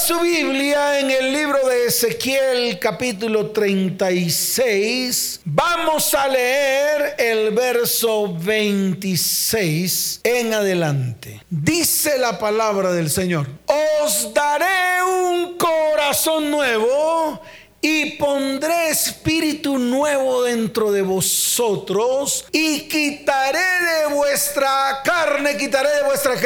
su Biblia en el libro de Ezequiel capítulo 36, vamos a leer el verso 26 en adelante. Dice la palabra del Señor, os daré un corazón nuevo y pondré espíritu nuevo dentro de vosotros y quitaré de vuestra carne, quitaré de vuestra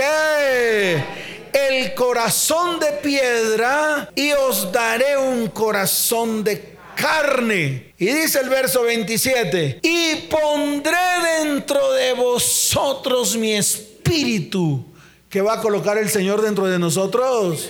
el corazón de piedra y os daré un corazón de carne. Y dice el verso 27, y pondré dentro de vosotros mi espíritu. que va a colocar el Señor dentro de nosotros?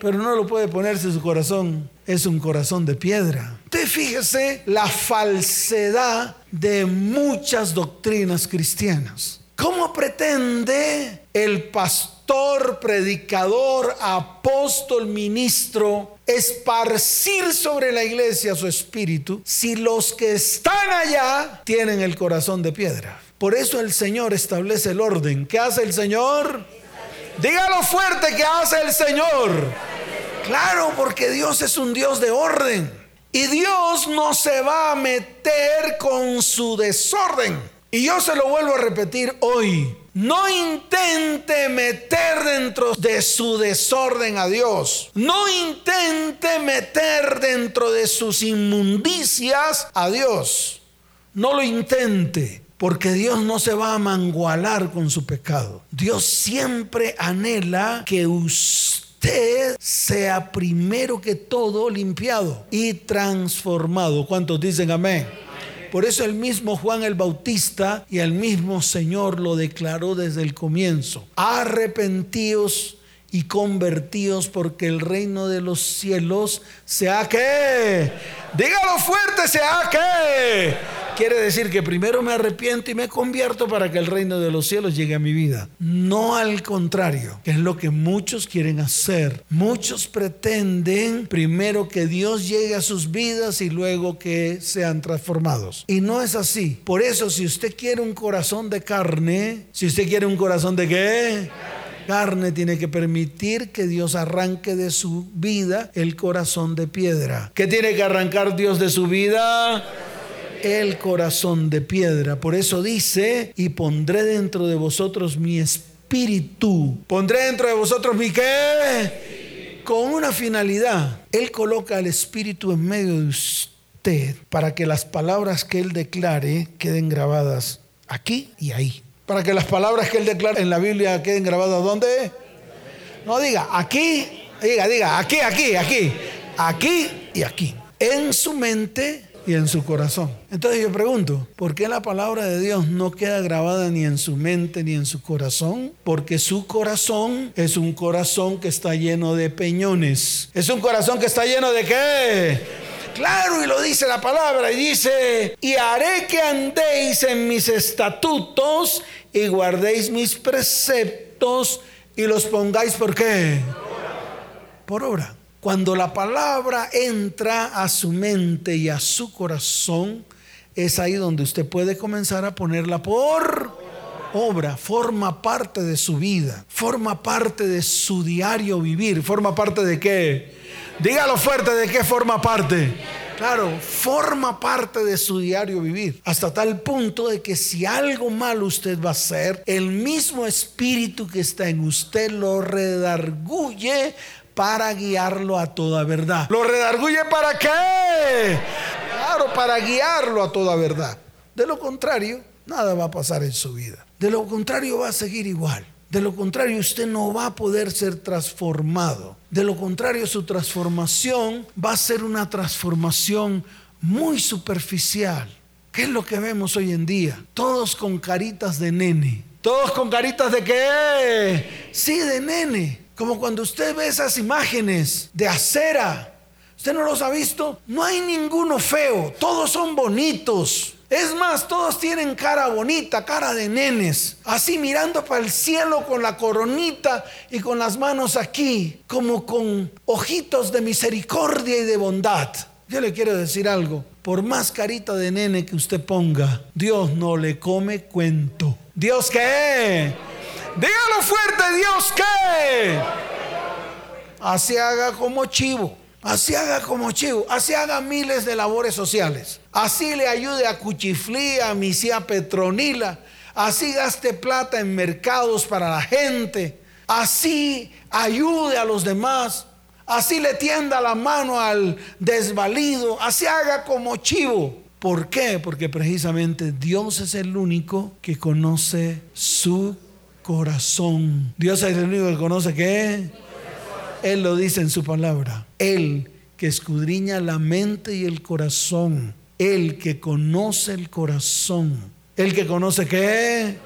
Pero no lo puede ponerse su corazón. Es un corazón de piedra. Usted fíjese la falsedad de muchas doctrinas cristianas. ¿Cómo pretende el pastor, predicador, apóstol, ministro esparcir sobre la iglesia su espíritu si los que están allá tienen el corazón de piedra? Por eso el Señor establece el orden. ¿Qué hace el Señor? Dígalo fuerte, ¿qué hace el Señor? Claro, porque Dios es un Dios de orden. Y Dios no se va a meter con su desorden. Y yo se lo vuelvo a repetir hoy. No intente meter dentro de su desorden a Dios. No intente meter dentro de sus inmundicias a Dios. No lo intente, porque Dios no se va a mangualar con su pecado. Dios siempre anhela que usted sea primero que todo limpiado y transformado. ¿Cuántos dicen amén? Por eso el mismo Juan el Bautista y el mismo Señor lo declaró desde el comienzo. Arrepentíos y convertíos porque el reino de los cielos se ha que. Dígalo fuerte, se ha que Quiere decir que primero me arrepiento y me convierto para que el reino de los cielos llegue a mi vida. No al contrario, que es lo que muchos quieren hacer. Muchos pretenden primero que Dios llegue a sus vidas y luego que sean transformados. Y no es así. Por eso si usted quiere un corazón de carne, si usted quiere un corazón de qué? carne tiene que permitir que Dios arranque de su vida el corazón de piedra. ¿Qué tiene que arrancar Dios de su vida? El corazón de piedra. Por eso dice, y pondré dentro de vosotros mi espíritu. Pondré dentro de vosotros mi qué? Con una finalidad. Él coloca el espíritu en medio de usted para que las palabras que él declare queden grabadas aquí y ahí. Para que las palabras que él declara en la Biblia queden grabadas ¿dónde? No diga aquí, diga, diga, aquí, aquí, aquí, aquí y aquí. En su mente y en su corazón. Entonces yo pregunto, ¿por qué la palabra de Dios no queda grabada ni en su mente ni en su corazón? Porque su corazón es un corazón que está lleno de peñones. Es un corazón que está lleno de qué? Claro, y lo dice la palabra, y dice, y haré que andéis en mis estatutos y guardéis mis preceptos y los pongáis por qué? Por obra. Cuando la palabra entra a su mente y a su corazón, es ahí donde usted puede comenzar a ponerla por obra, forma parte de su vida, forma parte de su diario vivir, forma parte de qué? Dígalo fuerte, ¿de qué forma parte? Claro, forma parte de su diario vivir. Hasta tal punto de que si algo malo usted va a hacer, el mismo espíritu que está en usted lo redarguye para guiarlo a toda verdad. ¿Lo redarguye para qué? Claro, para guiarlo a toda verdad. De lo contrario, nada va a pasar en su vida. De lo contrario, va a seguir igual. De lo contrario, usted no va a poder ser transformado. De lo contrario, su transformación va a ser una transformación muy superficial. ¿Qué es lo que vemos hoy en día? Todos con caritas de nene. Todos con caritas de qué? Sí, de nene. Como cuando usted ve esas imágenes de acera. ¿Usted no los ha visto? No hay ninguno feo. Todos son bonitos. Es más, todos tienen cara bonita, cara de nenes, así mirando para el cielo con la coronita y con las manos aquí, como con ojitos de misericordia y de bondad. Yo le quiero decir algo, por más carita de nene que usted ponga, Dios no le come cuento. ¿Dios qué? Dígalo fuerte, Dios qué. así haga como chivo. Así haga como chivo, así haga miles de labores sociales. Así le ayude a Cuchiflía, a Misía Petronila. Así gaste plata en mercados para la gente. Así ayude a los demás. Así le tienda la mano al desvalido. Así haga como chivo. ¿Por qué? Porque precisamente Dios es el único que conoce su corazón. Dios es el único que conoce qué. Él lo dice en su palabra. Él que escudriña la mente y el corazón. Él que conoce el corazón. El que conoce qué.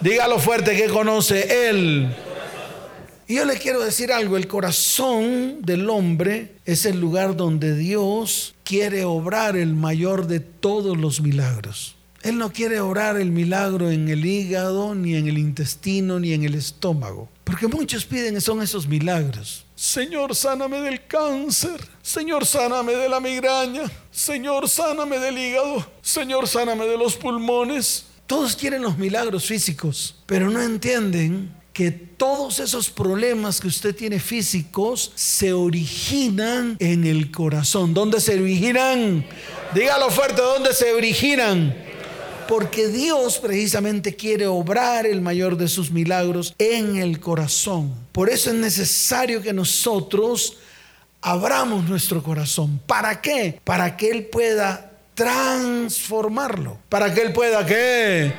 Dígalo fuerte que conoce Él. Y yo le quiero decir algo, el corazón del hombre es el lugar donde Dios quiere obrar el mayor de todos los milagros. Él no quiere orar el milagro en el hígado, ni en el intestino, ni en el estómago. Porque muchos piden son esos milagros. Señor, sáname del cáncer. Señor, sáname de la migraña. Señor, sáname del hígado. Señor, sáname de los pulmones. Todos quieren los milagros físicos, pero no entienden que todos esos problemas que usted tiene físicos se originan en el corazón. ¿Dónde se originan? Dígalo fuerte, ¿dónde se originan? Porque Dios precisamente quiere obrar el mayor de sus milagros en el corazón. Por eso es necesario que nosotros abramos nuestro corazón. ¿Para qué? Para que Él pueda transformarlo. Para que Él pueda qué?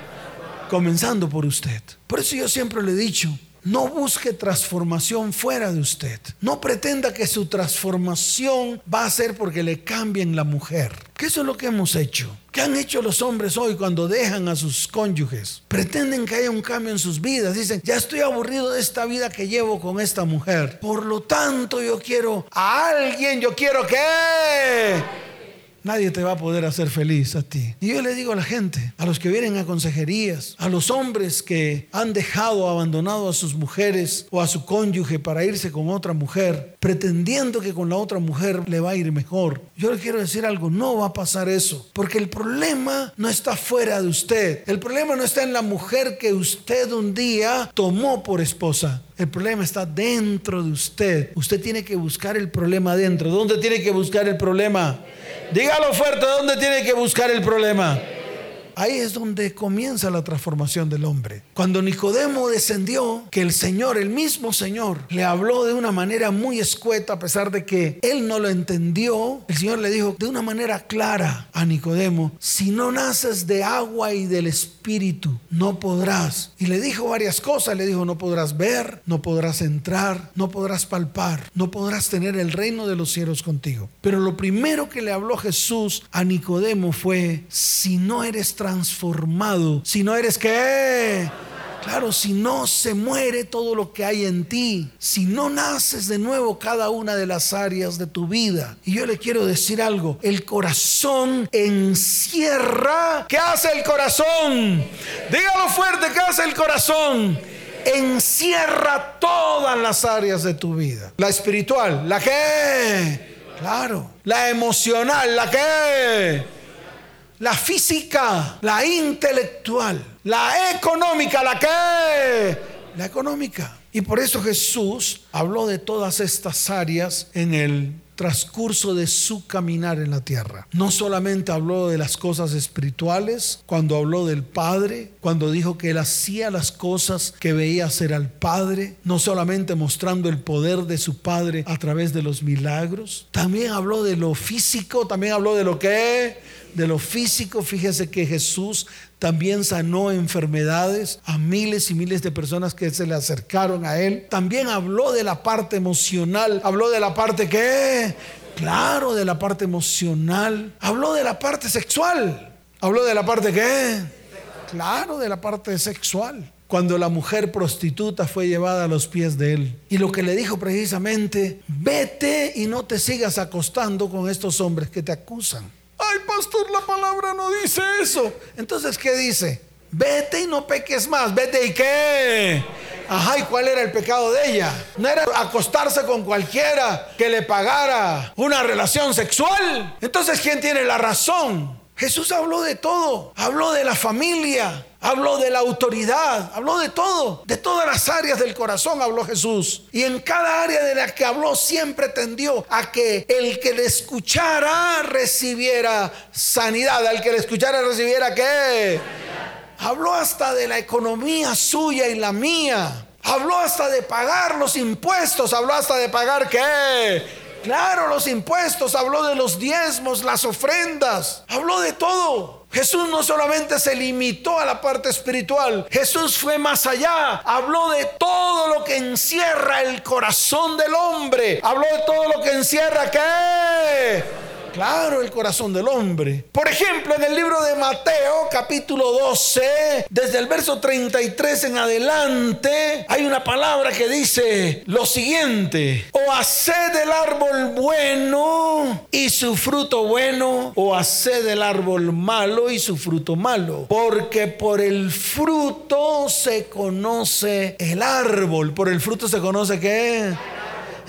Comenzando por usted. Por eso yo siempre le he dicho, no busque transformación fuera de usted. No pretenda que su transformación va a ser porque le cambien la mujer. Que eso es lo que hemos hecho. ¿Qué han hecho los hombres hoy cuando dejan a sus cónyuges? Pretenden que haya un cambio en sus vidas. Dicen, ya estoy aburrido de esta vida que llevo con esta mujer. Por lo tanto, yo quiero a alguien, yo quiero que Nadie te va a poder hacer feliz a ti. Y yo le digo a la gente, a los que vienen a consejerías, a los hombres que han dejado, abandonado a sus mujeres o a su cónyuge para irse con otra mujer, pretendiendo que con la otra mujer le va a ir mejor. Yo le quiero decir algo, no va a pasar eso, porque el problema no está fuera de usted. El problema no está en la mujer que usted un día tomó por esposa. El problema está dentro de usted. Usted tiene que buscar el problema dentro. ¿Dónde tiene que buscar el problema? Dígalo fuerte, ¿dónde tiene que buscar el problema? Ahí es donde comienza la transformación del hombre. Cuando Nicodemo descendió, que el Señor, el mismo Señor, le habló de una manera muy escueta, a pesar de que él no lo entendió, el Señor le dijo de una manera clara a Nicodemo, si no naces de agua y del Espíritu, no podrás. Y le dijo varias cosas, le dijo, no podrás ver, no podrás entrar, no podrás palpar, no podrás tener el reino de los cielos contigo. Pero lo primero que le habló Jesús a Nicodemo fue, si no eres transformado. Si no eres qué. Claro, si no se muere todo lo que hay en ti, si no naces de nuevo cada una de las áreas de tu vida. Y yo le quiero decir algo, el corazón encierra. ¿Qué hace el corazón? Dígalo fuerte, ¿qué hace el corazón? Encierra todas las áreas de tu vida. La espiritual, la que... Claro. La emocional, la que la física, la intelectual, la económica, la que, la económica. Y por eso Jesús habló de todas estas áreas en el transcurso de su caminar en la tierra. No solamente habló de las cosas espirituales, cuando habló del Padre, cuando dijo que él hacía las cosas que veía hacer al Padre, no solamente mostrando el poder de su Padre a través de los milagros, también habló de lo físico, también habló de lo que de lo físico, fíjese que Jesús también sanó enfermedades a miles y miles de personas que se le acercaron a él. También habló de la parte emocional, habló de la parte que, claro, de la parte emocional, habló de la parte sexual, habló de la parte que, claro, de la parte sexual cuando la mujer prostituta fue llevada a los pies de él. Y lo que le dijo precisamente, vete y no te sigas acostando con estos hombres que te acusan. Ay, pastor, la palabra no dice eso. Entonces, ¿qué dice? Vete y no peques más. Vete y qué. Ajá, ¿y cuál era el pecado de ella? No era acostarse con cualquiera que le pagara una relación sexual. Entonces, ¿quién tiene la razón? Jesús habló de todo. Habló de la familia. habló de la autoridad, habló de todo, de todas las áreas del corazón habló Jesús. Y en cada área de la que habló siempre tendió a que el que le escuchara recibiera sanidad, al que le escuchara recibiera qué. Habló hasta de la economía suya y la mía. Habló hasta de pagar los impuestos, habló hasta de pagar qué Claro, los impuestos, habló de los diezmos, las ofrendas, habló de todo. Jesús no solamente se limitó a la parte espiritual, Jesús fue más allá, habló de todo lo que encierra el corazón del hombre, habló de todo lo que encierra qué Claro, el corazón del hombre. Por ejemplo, en el libro de Mateo, capítulo 12, desde el verso 33 en adelante, hay una palabra que dice lo siguiente, o haced el árbol bueno y su fruto bueno, o haced el árbol malo y su fruto malo, porque por el fruto se conoce el árbol, por el fruto se conoce qué?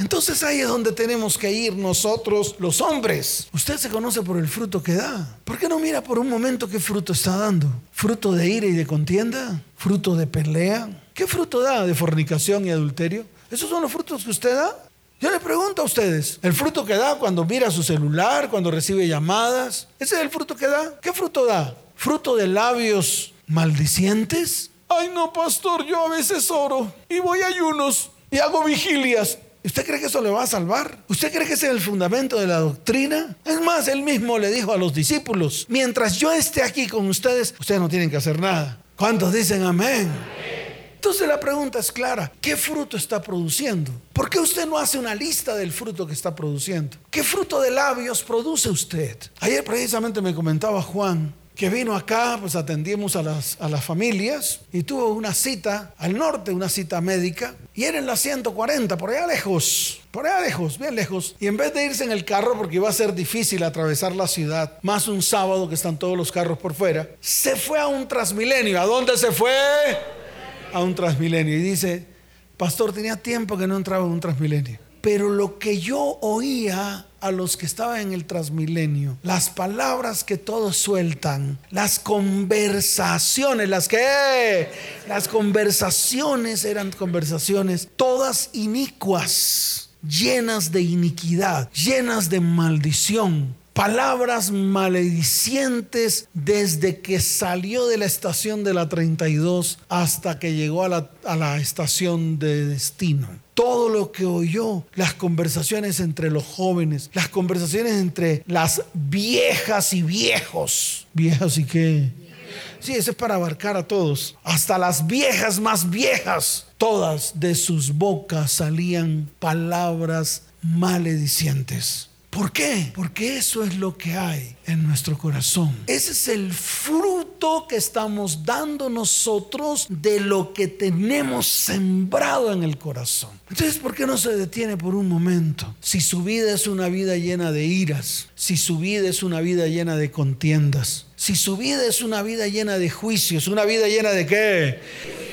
Entonces ahí es donde tenemos que ir nosotros los hombres. Usted se conoce por el fruto que da. ¿Por qué no mira por un momento qué fruto está dando? ¿Fruto de ira y de contienda? ¿Fruto de pelea? ¿Qué fruto da de fornicación y adulterio? ¿Esos son los frutos que usted da? Yo le pregunto a ustedes, ¿el fruto que da cuando mira su celular, cuando recibe llamadas? ¿Ese es el fruto que da? ¿Qué fruto da? ¿Fruto de labios maldicientes? Ay no, pastor, yo a veces oro y voy a ayunos y hago vigilias ¿Usted cree que eso le va a salvar? ¿Usted cree que ese es el fundamento de la doctrina? Es más, él mismo le dijo a los discípulos, mientras yo esté aquí con ustedes, ustedes no tienen que hacer nada. ¿Cuántos dicen amén? Entonces la pregunta es clara, ¿qué fruto está produciendo? ¿Por qué usted no hace una lista del fruto que está produciendo? ¿Qué fruto de labios produce usted? Ayer precisamente me comentaba Juan que vino acá, pues atendimos a las, a las familias y tuvo una cita al norte, una cita médica, y era en la 140, por allá lejos, por allá lejos, bien lejos. Y en vez de irse en el carro, porque iba a ser difícil atravesar la ciudad, más un sábado que están todos los carros por fuera, se fue a un transmilenio. ¿A dónde se fue? A un transmilenio. Y dice, pastor, tenía tiempo que no entraba en un transmilenio. Pero lo que yo oía a los que estaban en el transmilenio, las palabras que todos sueltan, las conversaciones, las que, las conversaciones eran conversaciones todas inicuas, llenas de iniquidad, llenas de maldición, palabras maledicientes desde que salió de la estación de la 32 hasta que llegó a la, a la estación de destino todo lo que oyó, las conversaciones entre los jóvenes, las conversaciones entre las viejas y viejos. ¿Viejas y qué? Sí, eso es para abarcar a todos. Hasta las viejas más viejas, todas de sus bocas salían palabras maledicientes. ¿Por qué? Porque eso es lo que hay en nuestro corazón. Ese es el fruto que estamos dando nosotros de lo que tenemos sembrado en el corazón. Entonces, ¿por qué no se detiene por un momento? Si su vida es una vida llena de iras, si su vida es una vida llena de contiendas, si su vida es una vida llena de juicios, una vida llena de qué?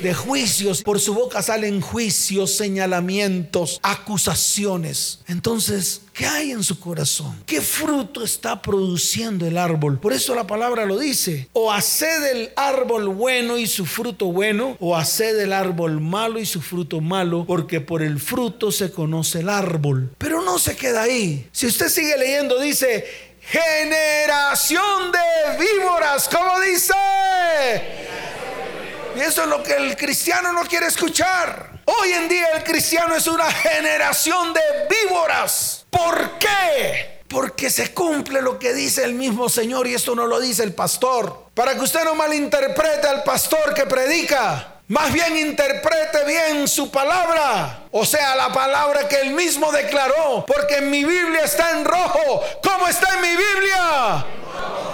De juicios. Por su boca salen juicios, señalamientos, acusaciones. Entonces, ¿qué hay en su corazón? ¿Qué fruto está produciendo el árbol? Por eso la palabra lo dice. O haced el árbol bueno y su fruto bueno, o haced el árbol malo y su fruto malo, porque por el fruto se conoce el árbol. Pero no se queda ahí. Si usted sigue leyendo, dice, generación de víboras, ¿cómo dice? Y eso es lo que el cristiano no quiere escuchar. Hoy en día el cristiano es una generación de víboras. ¿Por qué? Porque se cumple lo que dice el mismo Señor y esto no lo dice el pastor. Para que usted no malinterprete al pastor que predica. Más bien interprete bien su palabra. O sea, la palabra que él mismo declaró. Porque en mi Biblia está en rojo. ¿Cómo está en mi Biblia?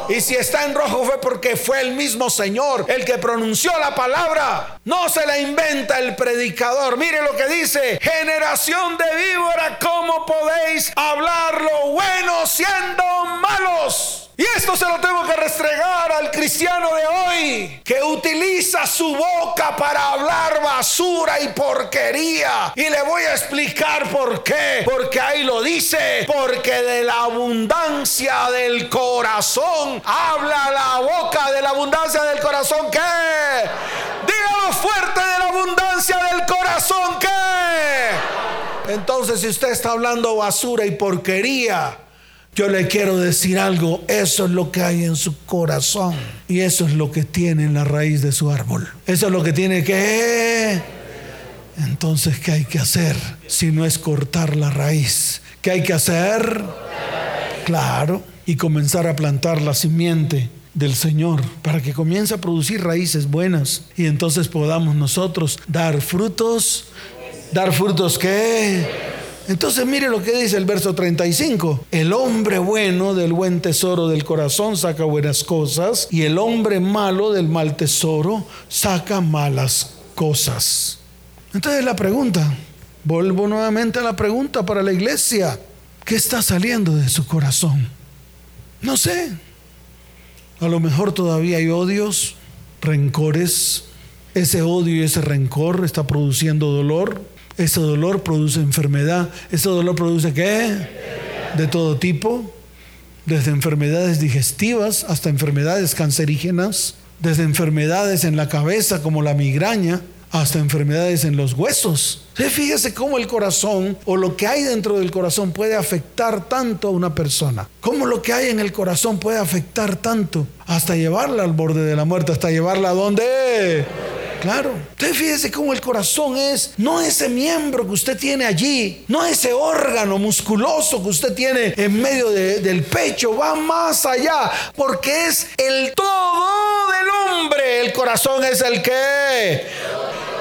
Y si está en rojo fue porque fue el mismo Señor el que pronunció la palabra. No se la inventa el predicador. Mire lo que dice. Generación de víbora, ¿cómo podéis hablar lo bueno siendo malos? Y esto se lo tengo que restregar al cristiano de hoy, que utiliza su boca para hablar basura y porquería. Y le voy a explicar por qué. Porque ahí lo dice, porque de la abundancia del corazón habla la boca, de la abundancia del corazón que... Dígalo fuerte de la abundancia del corazón que... Entonces si usted está hablando basura y porquería, yo le quiero decir algo, eso es lo que hay en su corazón y eso es lo que tiene en la raíz de su árbol. Eso es lo que tiene que... Entonces, ¿qué hay que hacer si no es cortar la raíz? ¿Qué hay que hacer? Claro, y comenzar a plantar la simiente del Señor para que comience a producir raíces buenas y entonces podamos nosotros dar frutos. ¿Dar frutos qué? Entonces mire lo que dice el verso 35. El hombre bueno del buen tesoro del corazón saca buenas cosas y el hombre malo del mal tesoro saca malas cosas. Entonces la pregunta, vuelvo nuevamente a la pregunta para la iglesia, ¿qué está saliendo de su corazón? No sé. A lo mejor todavía hay odios, rencores. Ese odio y ese rencor está produciendo dolor ese dolor produce enfermedad. ¿Ese dolor produce qué? De todo tipo. Desde enfermedades digestivas hasta enfermedades cancerígenas. Desde enfermedades en la cabeza como la migraña hasta enfermedades en los huesos. fíjese cómo el corazón o lo que hay dentro del corazón puede afectar tanto a una persona. Cómo lo que hay en el corazón puede afectar tanto hasta llevarla al borde de la muerte, hasta llevarla a donde Claro. Usted fíjese cómo el corazón es, no ese miembro que usted tiene allí, no ese órgano musculoso que usted tiene en medio del pecho, va más allá, porque es el todo del hombre. El corazón es el que...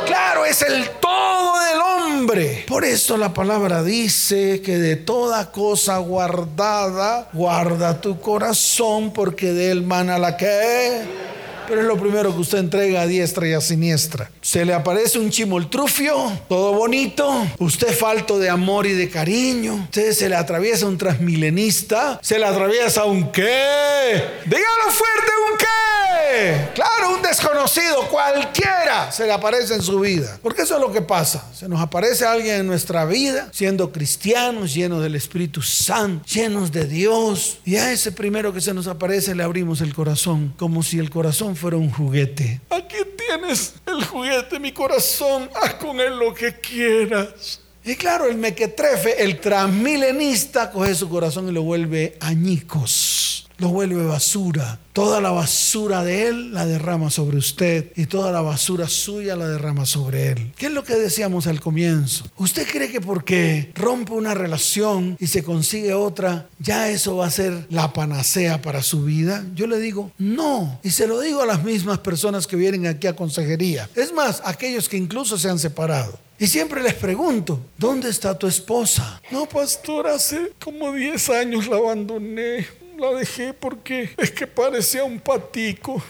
Claro, es el todo del hombre. Por eso la palabra dice que de toda cosa guardada, guarda tu corazón, porque de él mana la que pero es lo primero que usted entrega a diestra y a siniestra. Se le aparece un chimoltrufio, todo bonito, usted falto de amor y de cariño, usted se le atraviesa un transmilenista, se le atraviesa un qué, dígalo fuerte, un qué, claro, un desconocido, cualquiera se le aparece en su vida, porque eso es lo que pasa, se nos aparece alguien en nuestra vida, siendo cristianos, llenos del Espíritu Santo, llenos de Dios, y a ese primero que se nos aparece le abrimos el corazón, como si el corazón fuera un juguete. Aquí tienes el juguete, mi corazón. Haz con él lo que quieras. Y claro, el mequetrefe, el transmilenista, coge su corazón y lo vuelve añicos lo vuelve basura. Toda la basura de Él la derrama sobre usted y toda la basura suya la derrama sobre Él. ¿Qué es lo que decíamos al comienzo? ¿Usted cree que porque rompe una relación y se consigue otra, ya eso va a ser la panacea para su vida? Yo le digo, no. Y se lo digo a las mismas personas que vienen aquí a consejería. Es más, aquellos que incluso se han separado. Y siempre les pregunto, ¿dónde está tu esposa? No, pastor, hace como 10 años la abandoné la dejé porque es que parecía un patico.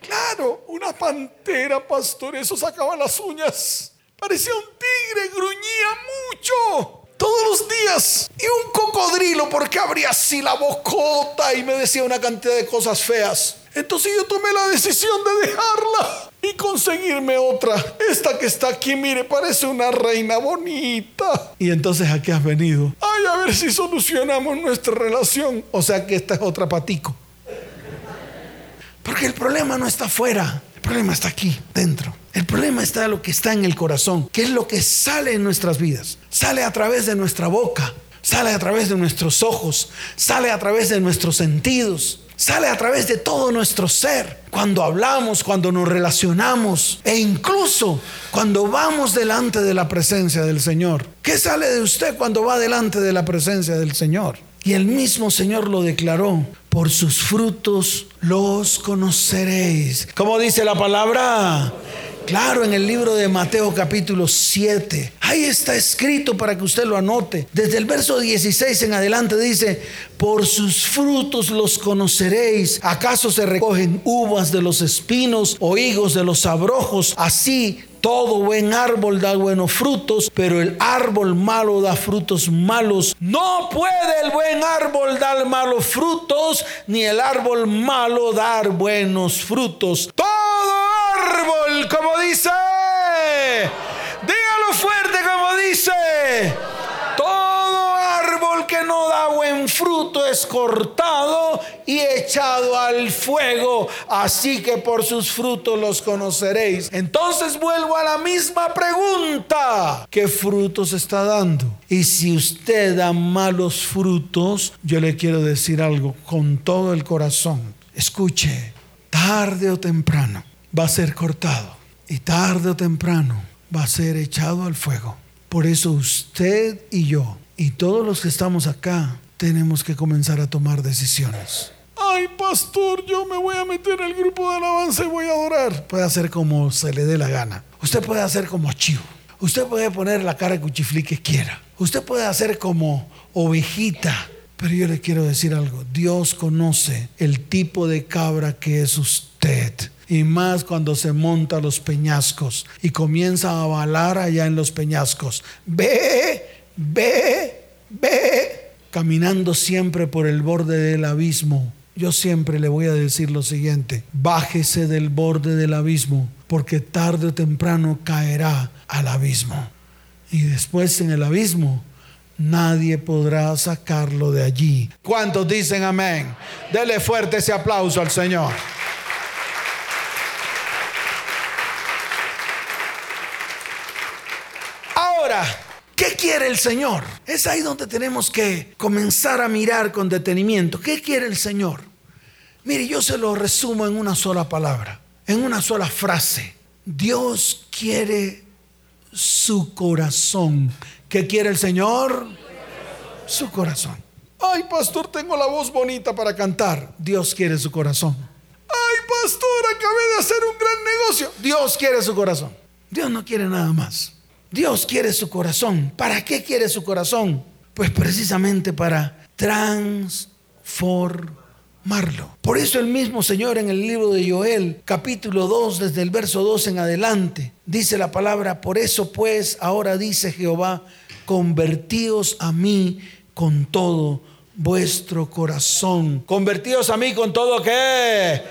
Claro, una pantera, pastor, eso sacaba las uñas. Parecía un tigre, gruñía mucho. Todos los días. Y un cocodrilo porque abría así la bocota y me decía una cantidad de cosas feas. Entonces yo tomé la decisión de dejarla y conseguirme otra. Esta que está aquí, mire, parece una reina bonita. Y entonces aquí has venido. Ay, a ver si solucionamos nuestra relación. O sea que esta es otra patico. Porque el problema no está afuera, el problema está aquí, dentro. El problema está en lo que está en el corazón, que es lo que sale en nuestras vidas. Sale a través de nuestra boca, sale a través de nuestros ojos, sale a través de nuestros sentidos sale a través de todo nuestro ser. Cuando hablamos, cuando nos relacionamos e incluso cuando vamos delante de la presencia del Señor. ¿Qué sale de usted cuando va delante de la presencia del Señor? Y el mismo Señor lo declaró, por sus frutos los conoceréis. ¿Cómo dice la palabra? Claro, en el libro de Mateo capítulo 7. Ahí está escrito para que usted lo anote. Desde el verso 16 en adelante dice, por sus frutos los conoceréis. ¿Acaso se recogen uvas de los espinos o higos de los abrojos? Así Todo buen árbol da buenos frutos, pero el árbol malo da frutos malos. No puede el buen árbol dar malos frutos, ni el árbol malo dar buenos frutos. Todo árbol, como dice, dígalo fuerte como dice que no da buen fruto es cortado y echado al fuego. Así que por sus frutos los conoceréis. Entonces vuelvo a la misma pregunta. ¿Qué frutos está dando? Y si usted da malos frutos, yo le quiero decir algo con todo el corazón. Escuche, tarde o temprano va a ser cortado. Y tarde o temprano va a ser echado al fuego. Por eso usted y yo y todos los que estamos acá tenemos que comenzar a tomar decisiones. Ay, pastor, yo me voy a meter al grupo de alabanza y voy a adorar. Puede hacer como se le dé la gana. Usted puede hacer como chivo. Usted puede poner la cara cuchiflí que quiera. Usted puede hacer como ovejita. Pero yo le quiero decir algo. Dios conoce el tipo de cabra que es usted. Y más cuando se monta a los peñascos y comienza a balar allá en los peñascos. Ve ve, ve, caminando siempre por el borde del abismo. Yo siempre le voy a decir lo siguiente, bájese del borde del abismo, porque tarde o temprano caerá al abismo. Y después en el abismo nadie podrá sacarlo de allí. ¿Cuántos dicen amén? Dele fuerte ese aplauso al Señor. Ahora, ¿Qué quiere el Señor? Es ahí donde tenemos que comenzar a mirar con detenimiento. ¿Qué quiere el Señor? Mire, yo se lo resumo en una sola palabra, en una sola frase. Dios quiere su corazón. ¿Qué quiere el Señor? Su corazón. Ay, pastor, tengo la voz bonita para cantar. Dios quiere su corazón. Ay, pastor, acabé de hacer un gran negocio. Dios quiere su corazón. Dios no quiere nada más. Dios quiere su corazón. ¿Para qué quiere su corazón? Pues precisamente para transformarlo. Por eso el mismo Señor en el libro de Joel, capítulo 2, desde el verso 2 en adelante, dice la palabra, por eso pues ahora dice Jehová, convertíos a mí con todo vuestro corazón. Convertíos a mí con todo qué?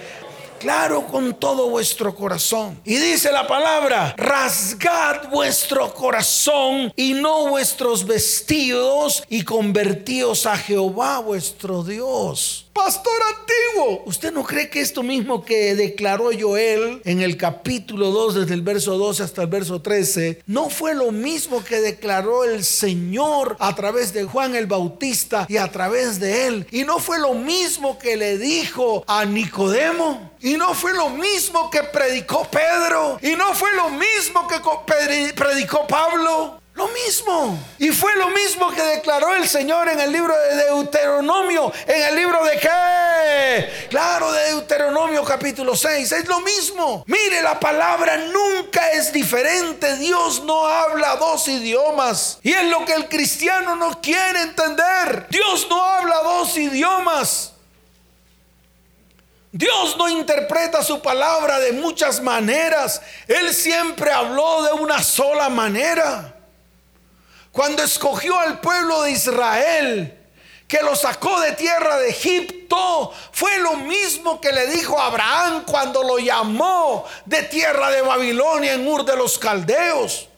Claro con todo vuestro corazón. Y dice la palabra, rasgad vuestro corazón y no vuestros vestidos y convertíos a Jehová vuestro Dios pastor antiguo. ¿Usted no cree que esto mismo que declaró Joel en el capítulo 2, desde el verso 12 hasta el verso 13, no fue lo mismo que declaró el Señor a través de Juan el Bautista y a través de él? Y no fue lo mismo que le dijo a Nicodemo. Y no fue lo mismo que predicó Pedro. Y no fue lo mismo que predicó Pablo. Lo mismo. Y fue lo mismo que declaró el Señor en el libro de Deuteronomio. En el libro de qué? Claro, de Deuteronomio capítulo 6. Es lo mismo. Mire, la palabra nunca es diferente. Dios no habla dos idiomas. Y es lo que el cristiano no quiere entender. Dios no habla dos idiomas. Dios no interpreta su palabra de muchas maneras. Él siempre habló de una sola manera. Cuando escogió al pueblo de Israel, que lo sacó de tierra de Egipto, fue lo mismo que le dijo a Abraham cuando lo llamó de tierra de Babilonia en Ur de los Caldeos.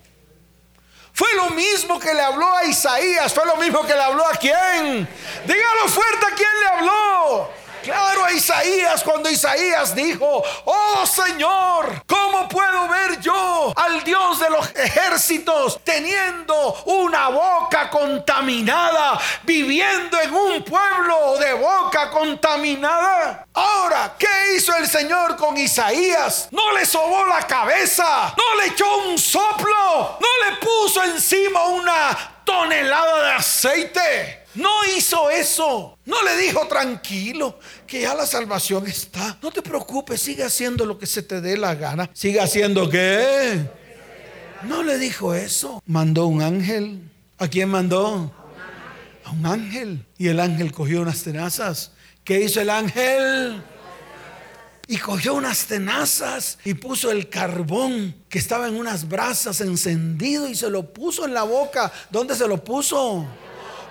Fue lo mismo que le habló a Isaías, fue lo mismo que le habló a quién. Dígalo fuerte a quién le habló. Claro, a Isaías cuando Isaías dijo, oh Señor, ¿cómo puedo ver yo al Dios de los ejércitos teniendo una boca contaminada, viviendo en un pueblo de boca contaminada? Ahora, ¿qué hizo el Señor con Isaías? No le sobó la cabeza, no le echó un soplo, no le puso encima una tonelada de aceite. No hizo eso. No le dijo tranquilo, que ya la salvación está. No te preocupes, sigue haciendo lo que se te dé la gana. Sigue haciendo qué. No le dijo eso. Mandó un ángel. ¿A quién mandó? A un ángel. Y el ángel cogió unas tenazas. ¿Qué hizo el ángel? y cogió unas tenazas y puso el carbón que estaba en unas brasas encendido y se lo puso en la boca. ¿Dónde se lo puso?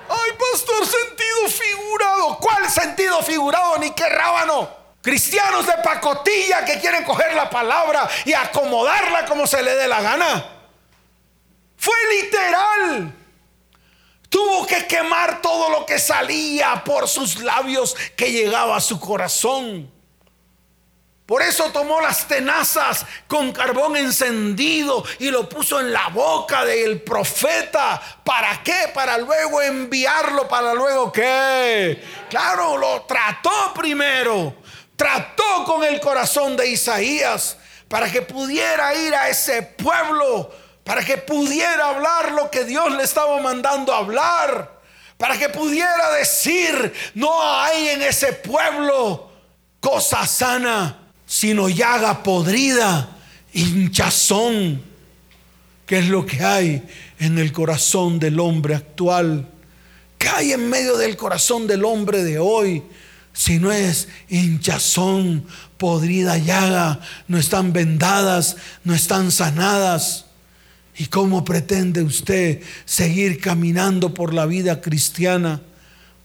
Ay, pastor, sentido figurado. ¿Cuál sentido figurado? Ni qué rábano. Cristianos de pacotilla que quieren coger la palabra y acomodarla como se le dé la gana. Fue literal. Tuvo que quemar todo lo que salía por sus labios que llegaba a su corazón. Por eso tomó las tenazas con carbón encendido y lo puso en la boca del profeta. ¿Para qué? Para luego enviarlo, para luego qué. Claro, lo trató primero. Trató con el corazón de Isaías para que pudiera ir a ese pueblo, para que pudiera hablar lo que Dios le estaba mandando hablar, para que pudiera decir, no hay en ese pueblo cosa sana sino llaga podrida, hinchazón, que es lo que hay en el corazón del hombre actual. ¿Qué hay en medio del corazón del hombre de hoy? Si no es hinchazón, podrida llaga, no están vendadas, no están sanadas. ¿Y cómo pretende usted seguir caminando por la vida cristiana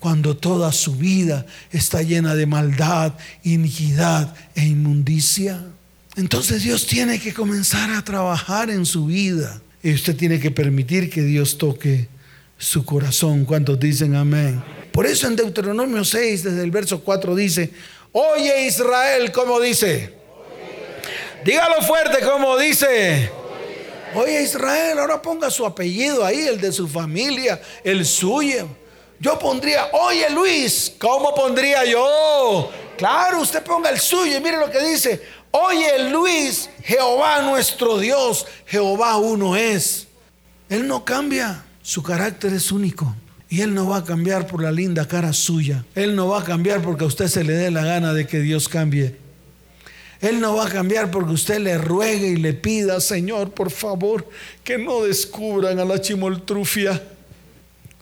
cuando toda su vida está llena de maldad, iniquidad e inmundicia. Entonces Dios tiene que comenzar a trabajar en su vida y usted tiene que permitir que Dios toque su corazón. ¿Cuántos dicen amén? Por eso en Deuteronomio 6, desde el verso 4 dice, oye Israel, ¿cómo dice? Dígalo fuerte, ¿cómo dice? Oye Israel, ahora ponga su apellido ahí, el de su familia, el suyo. Yo pondría, oye Luis, ¿cómo pondría yo? Claro, usted ponga el suyo y mire lo que dice. Oye Luis, Jehová nuestro Dios, Jehová uno es. Él no cambia, su carácter es único. Y Él no va a cambiar por la linda cara suya. Él no va a cambiar porque a usted se le dé la gana de que Dios cambie. Él no va a cambiar porque usted le ruegue y le pida, Señor, por favor, que no descubran a la chimoltrufia.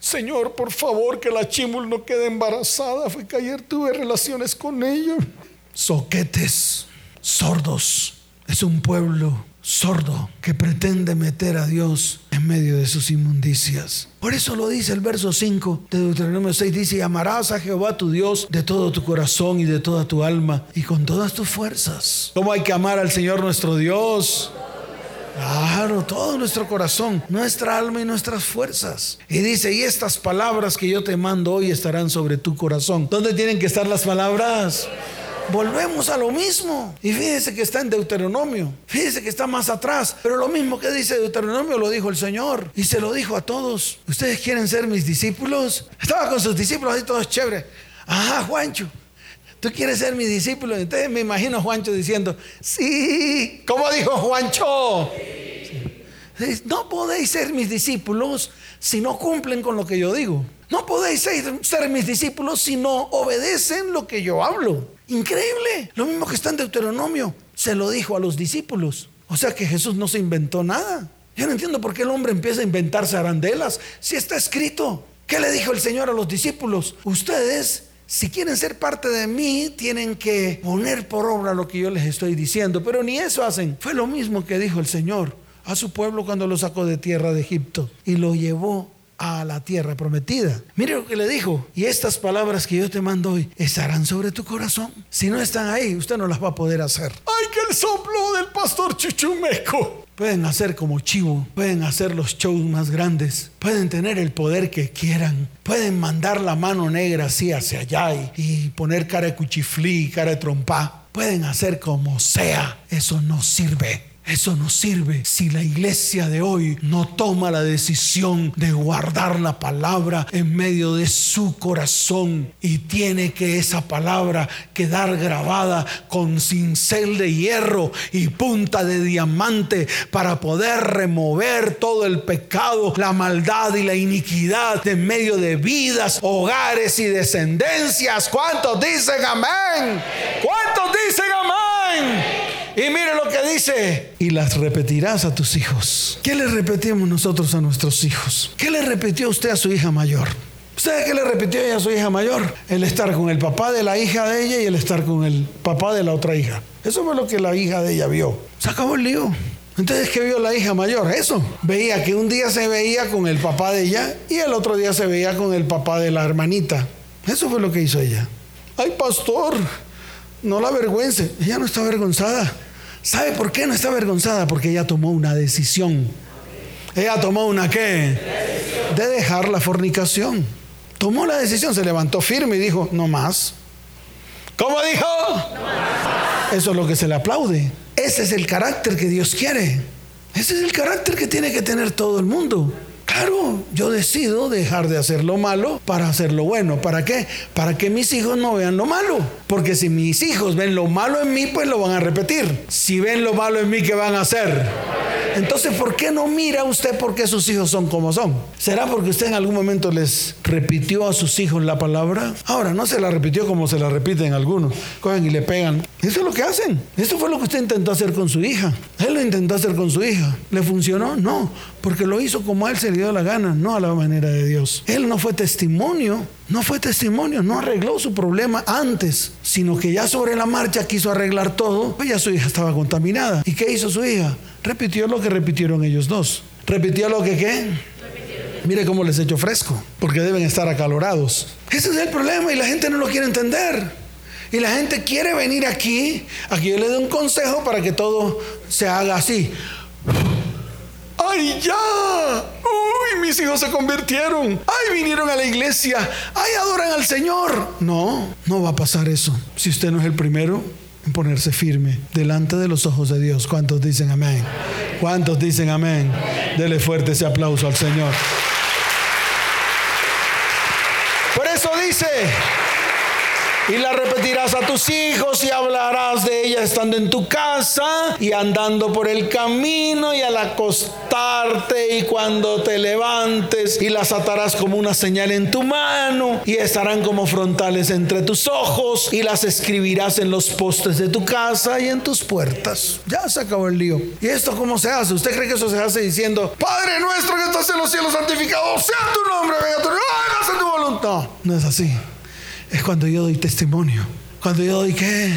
Señor, por favor, que la chimul no quede embarazada. Fue que ayer tuve relaciones con ella. Soquetes, sordos. Es un pueblo sordo que pretende meter a Dios en medio de sus inmundicias. Por eso lo dice el verso 5 de Deuteronomio 6. Dice, y amarás a Jehová tu Dios de todo tu corazón y de toda tu alma y con todas tus fuerzas. ¿Cómo hay que amar al Señor nuestro Dios? Claro, todo nuestro corazón, nuestra alma y nuestras fuerzas. Y dice, y estas palabras que yo te mando hoy estarán sobre tu corazón. ¿Dónde tienen que estar las palabras? Volvemos a lo mismo. Y fíjese que está en Deuteronomio. Fíjese que está más atrás. Pero lo mismo que dice Deuteronomio lo dijo el Señor. Y se lo dijo a todos. ¿Ustedes quieren ser mis discípulos? Estaba con sus discípulos ahí todos chévere. Ajá, Juancho. ¿Tú quieres ser mi discípulo? Entonces me imagino a Juancho diciendo, sí, ¿cómo dijo Juancho? No podéis ser mis discípulos si no cumplen con lo que yo digo. No podéis ser, mis discípulos si no obedecen lo que yo hablo. Increíble. Lo mismo que está en Deuteronomio. Se lo dijo a los discípulos. O sea que Jesús no se inventó nada. Yo no entiendo por qué el hombre empieza a inventarse arandelas. Si está escrito. ¿Qué le dijo el Señor a los discípulos? Ustedes si quieren ser parte de mí, tienen que poner por obra lo que yo les estoy diciendo. Pero ni eso hacen. Fue lo mismo que dijo el Señor a su pueblo cuando lo sacó de tierra de Egipto y lo llevó a la tierra prometida. Mire lo que le dijo. Y estas palabras que yo te mando hoy estarán sobre tu corazón. Si no están ahí, usted no las va a poder hacer. ¡Ay, que el soplo del pastor Chuchumeco! Pueden hacer como chivo, pueden hacer los shows más grandes, pueden tener el poder que quieran, pueden mandar la mano negra así hacia allá y, poner cara de cuchiflí, cara de trompa, pueden hacer como sea, eso no sirve. Eso no sirve si la iglesia de hoy no toma la decisión de guardar la palabra en medio de su corazón y tiene que esa palabra quedar grabada con cincel de hierro y punta de diamante para poder remover todo el pecado, la maldad y la iniquidad de medio de vidas, hogares y descendencias. ¿Cuántos dicen amén? ¿Cuántos dicen amén? Y mire lo que dice, y las repetirás a tus hijos. ¿Qué le repetimos nosotros a nuestros hijos? ¿Qué le repitió usted a su hija mayor? ¿Ustedes qué le repitió ella a su hija mayor? El estar con el papá de la hija de ella y el estar con el papá de la otra hija. Eso fue lo que la hija de ella vio. Se acabó el lío. Entonces, ¿qué vio la hija mayor? Eso. Veía que un día se veía con el papá de ella y el otro día se veía con el papá de la hermanita. Eso fue lo que hizo ella. Ay, pastor, no la avergüence. Ella no está avergonzada. ¿Sabe por qué no está avergonzada? Porque ella tomó una decisión. Ella tomó una qué? De dejar la fornicación. Tomó la decisión, se levantó firme y dijo, no más. ¿Cómo dijo? Eso es lo que se le aplaude. Ese es el carácter que Dios quiere. Ese es el carácter que tiene que tener todo el mundo. Claro, yo decido dejar de hacer lo malo para hacer lo bueno. ¿Para qué? Para que mis hijos no vean lo malo. Porque si mis hijos ven lo malo en mí, pues lo van a repetir. Si ven lo malo en mí, ¿qué van a hacer? Entonces, ¿por qué no mira usted por qué sus hijos son como son? ¿Será porque usted en algún momento les repitió a sus hijos la palabra? Ahora, no se la repitió como se la repiten algunos. Cogen y le pegan. Eso es lo que hacen. Eso fue lo que usted intentó hacer con su hija. Él lo intentó hacer con su hija. ¿Le funcionó? No, porque lo hizo como a él se le dio la gana, no a la manera de Dios. Él no fue testimonio, no fue testimonio, no arregló su problema antes, sino que ya sobre la marcha quiso arreglar todo, pues ya su hija estaba contaminada. ¿Y qué hizo su hija? Repitió lo que repitieron ellos dos. ¿Repitió lo que qué? Mire cómo les echo fresco, porque deben estar acalorados. Ese es el problema y la gente no lo quiere entender. Y la gente quiere venir aquí, aquí yo le doy un consejo para que todo se haga así. ¡Ay, ya! ¡Uy, mis hijos se convirtieron! ¡Ay, vinieron a la iglesia! ¡Ay, adoran al Señor! No, no va a pasar eso. Si usted no es el primero, ponerse firme delante de los ojos de Dios. ¿Cuántos dicen amén? ¿Cuántos dicen amén? Dele fuerte ese aplauso al Señor. Por eso dice, y la repetirás a tus hijos y hablarás de ella estando en tu casa y andando por el camino y al acostarte y cuando te levantes y las atarás como una señal en tu mano y estarán como frontales entre tus ojos y las escribirás en los postes de tu casa y en tus puertas. Ya se acabó el lío. ¿Y esto cómo se hace? ¿Usted cree que eso se hace diciendo, Padre nuestro que estás en los cielos santificado, sea tu nombre, venga tu hágase tu voluntad? No es así es cuando yo doy testimonio. Cuando yo doy qué?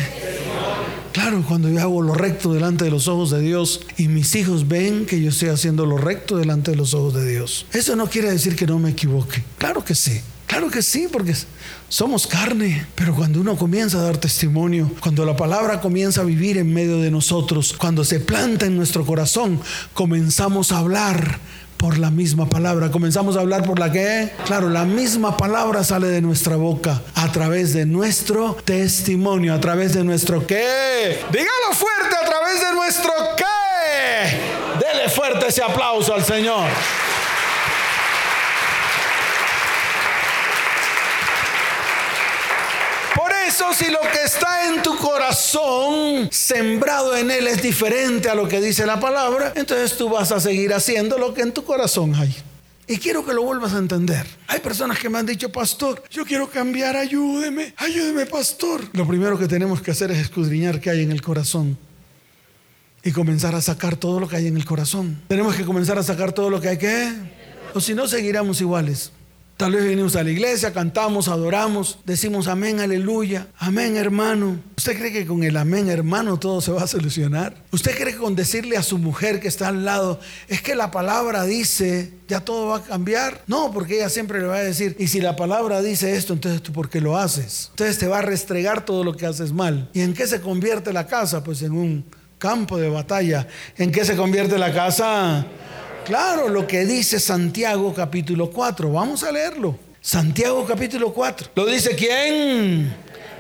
Claro, cuando yo hago lo recto delante de los ojos de Dios y mis hijos ven que yo estoy haciendo lo recto delante de los ojos de Dios. Eso no quiere decir que no me equivoque. Claro que sí. Claro que sí, porque somos carne, pero cuando uno comienza a dar testimonio, cuando la palabra comienza a vivir en medio de nosotros, cuando se planta en nuestro corazón, comenzamos a hablar por la misma palabra. Comenzamos a hablar por la que, claro, la misma palabra sale de nuestra boca a través de nuestro testimonio, a través de nuestro qué. Dígalo fuerte, a través de nuestro qué. Dele fuerte ese aplauso al Señor. Eso si lo que está en tu corazón, sembrado en él, es diferente a lo que dice la palabra, entonces tú vas a seguir haciendo lo que en tu corazón hay. Y quiero que lo vuelvas a entender. Hay personas que me han dicho, pastor, yo quiero cambiar, ayúdeme, ayúdeme, pastor. Lo primero que tenemos que hacer es escudriñar qué hay en el corazón y comenzar a sacar todo lo que hay en el corazón. Tenemos que comenzar a sacar todo lo que hay que, o si no, seguiremos iguales. Tal vez venimos a la iglesia, cantamos, adoramos, decimos amén, aleluya, amén hermano. ¿Usted cree que con el amén hermano todo se va a solucionar? ¿Usted cree que con decirle a su mujer que está al lado, es que la palabra dice, ya todo va a cambiar? No, porque ella siempre le va a decir, y si la palabra dice esto, entonces tú por qué lo haces? Entonces te va a restregar todo lo que haces mal. ¿Y en qué se convierte la casa? Pues en un campo de batalla. ¿En qué se convierte la casa? Claro, lo que dice Santiago capítulo 4. Vamos a leerlo. Santiago capítulo 4. ¿Lo dice quién?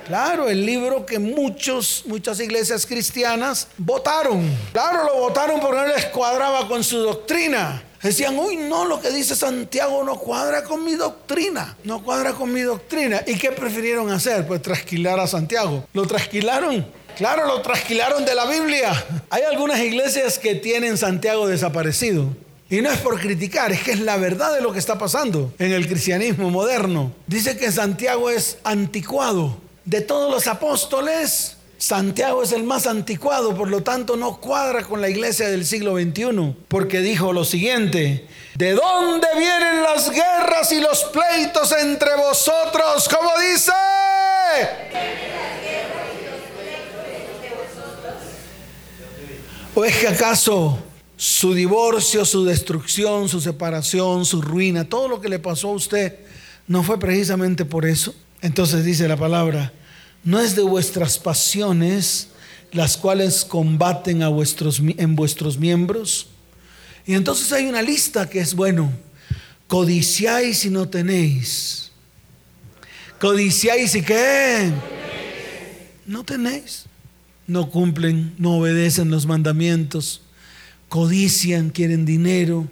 Claro, el libro que muchos, muchas iglesias cristianas votaron. Claro, lo votaron porque no les cuadraba con su doctrina. Decían, uy, no, lo que dice Santiago no cuadra con mi doctrina. No cuadra con mi doctrina. ¿Y qué prefirieron hacer? Pues trasquilar a Santiago. Lo trasquilaron. Claro, lo trasquilaron de la Biblia. Hay algunas iglesias que tienen Santiago desaparecido. Y no es por criticar, es que es la verdad de lo que está pasando en el cristianismo moderno. Dice que Santiago es anticuado. De todos los apóstoles, Santiago es el más anticuado, por lo tanto no cuadra con la iglesia del siglo XXI, porque dijo lo siguiente, ¿De dónde vienen las guerras y los pleitos entre vosotros? Como dice. ¿O es que acaso su divorcio, su destrucción, su separación, su ruina, todo lo que le pasó a usted, no fue precisamente por eso? Entonces dice la palabra, no es de vuestras pasiones las cuales combaten a vuestros, en vuestros miembros. Y entonces hay una lista que es bueno, codiciáis y no tenéis. Codiciáis y qué? No tenéis no cumplen, no obedecen los mandamientos, codician, quieren dinero,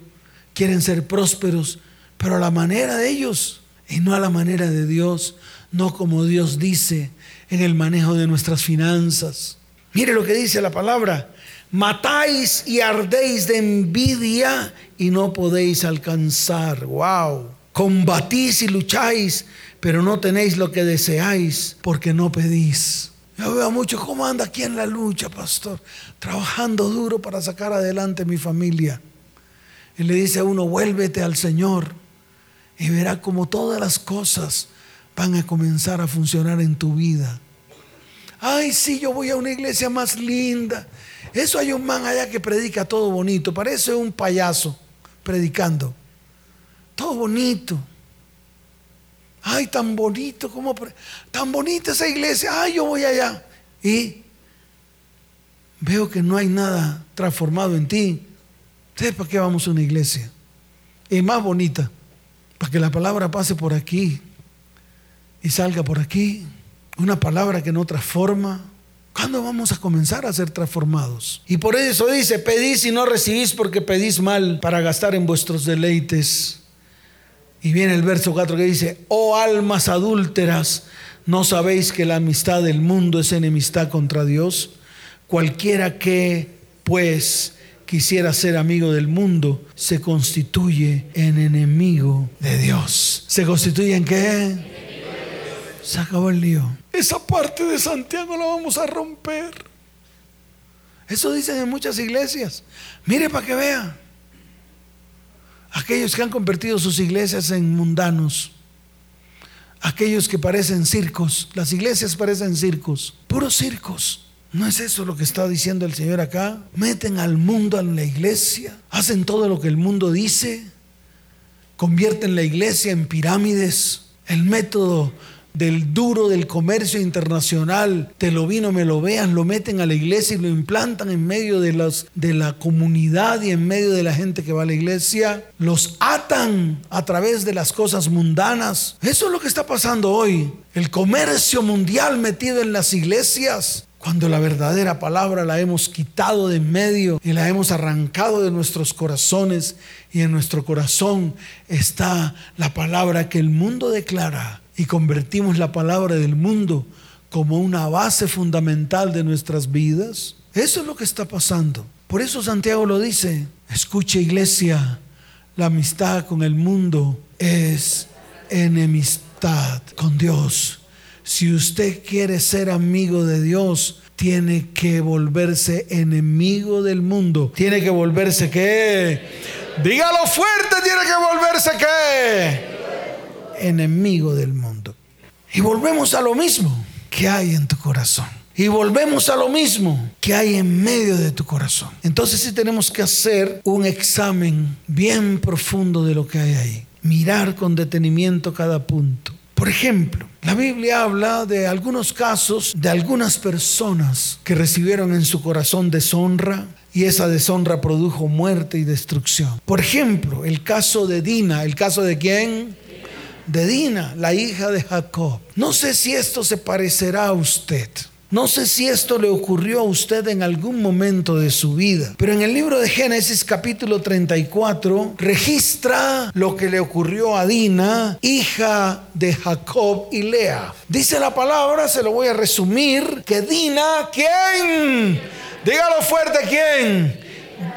quieren ser prósperos, pero a la manera de ellos y no a la manera de Dios, no como Dios dice en el manejo de nuestras finanzas. Mire lo que dice la palabra, matáis y ardéis de envidia y no podéis alcanzar. Wow. Combatís y lucháis, pero no tenéis lo que deseáis porque no pedís. Yo veo mucho cómo anda aquí en la lucha, pastor, trabajando duro para sacar adelante mi familia. Y le dice a uno, vuélvete al Señor y verá como todas las cosas van a comenzar a funcionar en tu vida. Ay, sí, yo voy a una iglesia más linda. Eso hay un man allá que predica todo bonito, parece un payaso predicando. Todo bonito. Ay, tan bonito, como tan bonita esa iglesia. Ay, yo voy allá. Y veo que no hay nada transformado en ti. ¿Sabes para qué vamos a una iglesia? Y más bonita, para que la palabra pase por aquí y salga por aquí. Una palabra que no transforma. ¿Cuándo vamos a comenzar a ser transformados? Y por eso dice, pedís y no recibís porque pedís mal para gastar en vuestros deleites. Y viene el verso 4 que dice, oh almas adúlteras, ¿no sabéis que la amistad del mundo es enemistad contra Dios? Cualquiera que, pues, quisiera ser amigo del mundo, se constituye en enemigo de Dios. ¿Se constituye en qué? Se acabó el lío. Esa parte de Santiago la vamos a romper. Eso dicen en muchas iglesias. Mire para que vea. Aquellos que han convertido sus iglesias en mundanos. Aquellos que parecen circos. Las iglesias parecen circos. Puros circos. ¿No es eso lo que está diciendo el Señor acá? Meten al mundo en la iglesia. Hacen todo lo que el mundo dice. Convierten la iglesia en pirámides. El método del duro del comercio internacional, te lo vino, me lo vean, lo meten a la iglesia y lo implantan en medio de, los, de la comunidad y en medio de la gente que va a la iglesia, los atan a través de las cosas mundanas. Eso es lo que está pasando hoy. El comercio mundial metido en las iglesias. Cuando la verdadera palabra la hemos quitado de en medio y la hemos arrancado de nuestros corazones y en nuestro corazón está la palabra que el mundo declara y convertimos la palabra del mundo como una base fundamental de nuestras vidas. Eso es lo que está pasando. Por eso Santiago lo dice, escuche iglesia, la amistad con el mundo es enemistad con Dios. Si usted quiere ser amigo de Dios, tiene que volverse enemigo del mundo. Tiene que volverse qué? Dígalo fuerte, tiene que volverse qué? enemigo del mundo. Y volvemos a lo mismo que hay en tu corazón. Y volvemos a lo mismo que hay en medio de tu corazón. Entonces sí tenemos que hacer un examen bien profundo de lo que hay ahí. Mirar con detenimiento cada punto. Por ejemplo, la Biblia habla de algunos casos de algunas personas que recibieron en su corazón deshonra, y esa deshonra produjo muerte y destrucción. Por ejemplo, el caso de Dina, el caso de quién? De Dina, la hija de Jacob. No sé si esto se parecerá a usted. No sé si esto le ocurrió a usted en algún momento de su vida, pero en el libro de Génesis capítulo 34 registra lo que le ocurrió a Dina, hija de Jacob y Lea. Dice la palabra, se lo voy a resumir, que Dina, ¿quién? Dígalo fuerte, ¿quién?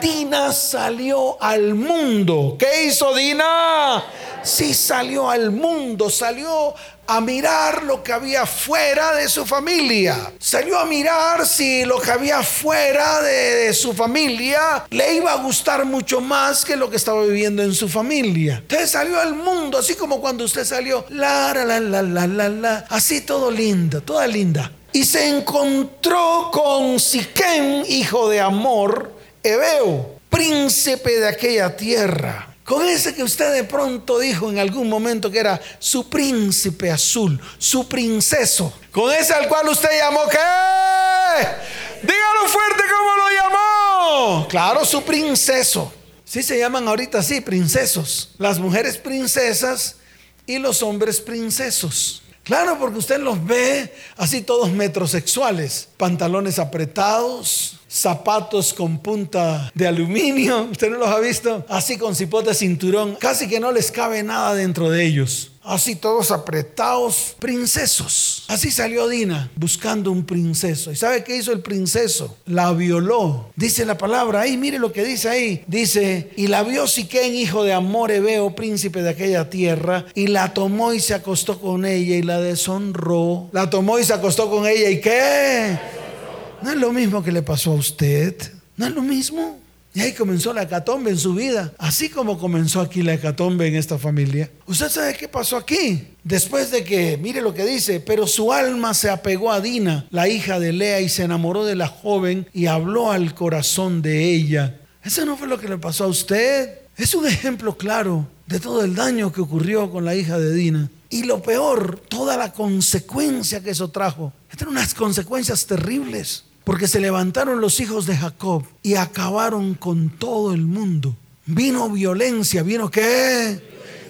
Dina salió al mundo. ¿Qué hizo Dina? Sí salió al mundo, salió a mirar lo que había fuera de su familia. Salió a mirar si lo que había fuera de, su familia le iba a gustar mucho más que lo que estaba viviendo en su familia. Entonces salió al mundo, así como cuando usted salió, la, la, la, la, la, la, así todo lindo, toda linda. Y se encontró con Siquén, hijo de Amor, Ebeo, príncipe de aquella tierra. Con ese que usted de pronto dijo en algún momento que era su príncipe azul, su princeso. Con ese al cual usted llamó qué? Dígalo fuerte como lo llamó. Claro, su princeso. Sí se llaman ahorita así, princesos. Las mujeres princesas y los hombres princesos. Claro, porque usted los ve así todos metrosexuales, pantalones apretados, zapatos con punta de aluminio, usted no los ha visto, así con cipote cinturón, casi que no les cabe nada dentro de ellos. Así todos apretados, princesos. Así salió Dina buscando un princeso. ¿Y sabe qué hizo el princeso? La violó. Dice la palabra ahí, mire lo que dice ahí. Dice, y la vio Siquén, hijo de Amor Ebeo, príncipe de aquella tierra, y la tomó y se acostó con ella y la deshonró. La tomó y se acostó con ella y qué? No es lo mismo que le pasó a usted. No es lo mismo. Y ahí comenzó la hecatombe en su vida, así como comenzó aquí la hecatombe en esta familia. ¿Usted sabe qué pasó aquí? Después de que, mire lo que dice, pero su alma se apegó a Dina, la hija de Lea, y se enamoró de la joven y habló al corazón de ella. Eso no fue lo que le pasó a usted. Es un ejemplo claro de todo el daño que ocurrió con la hija de Dina. Y lo peor, toda la consecuencia que eso trajo. Estas unas consecuencias terribles. Porque se levantaron los hijos de Jacob y acabaron con todo el mundo. Vino violencia, vino qué?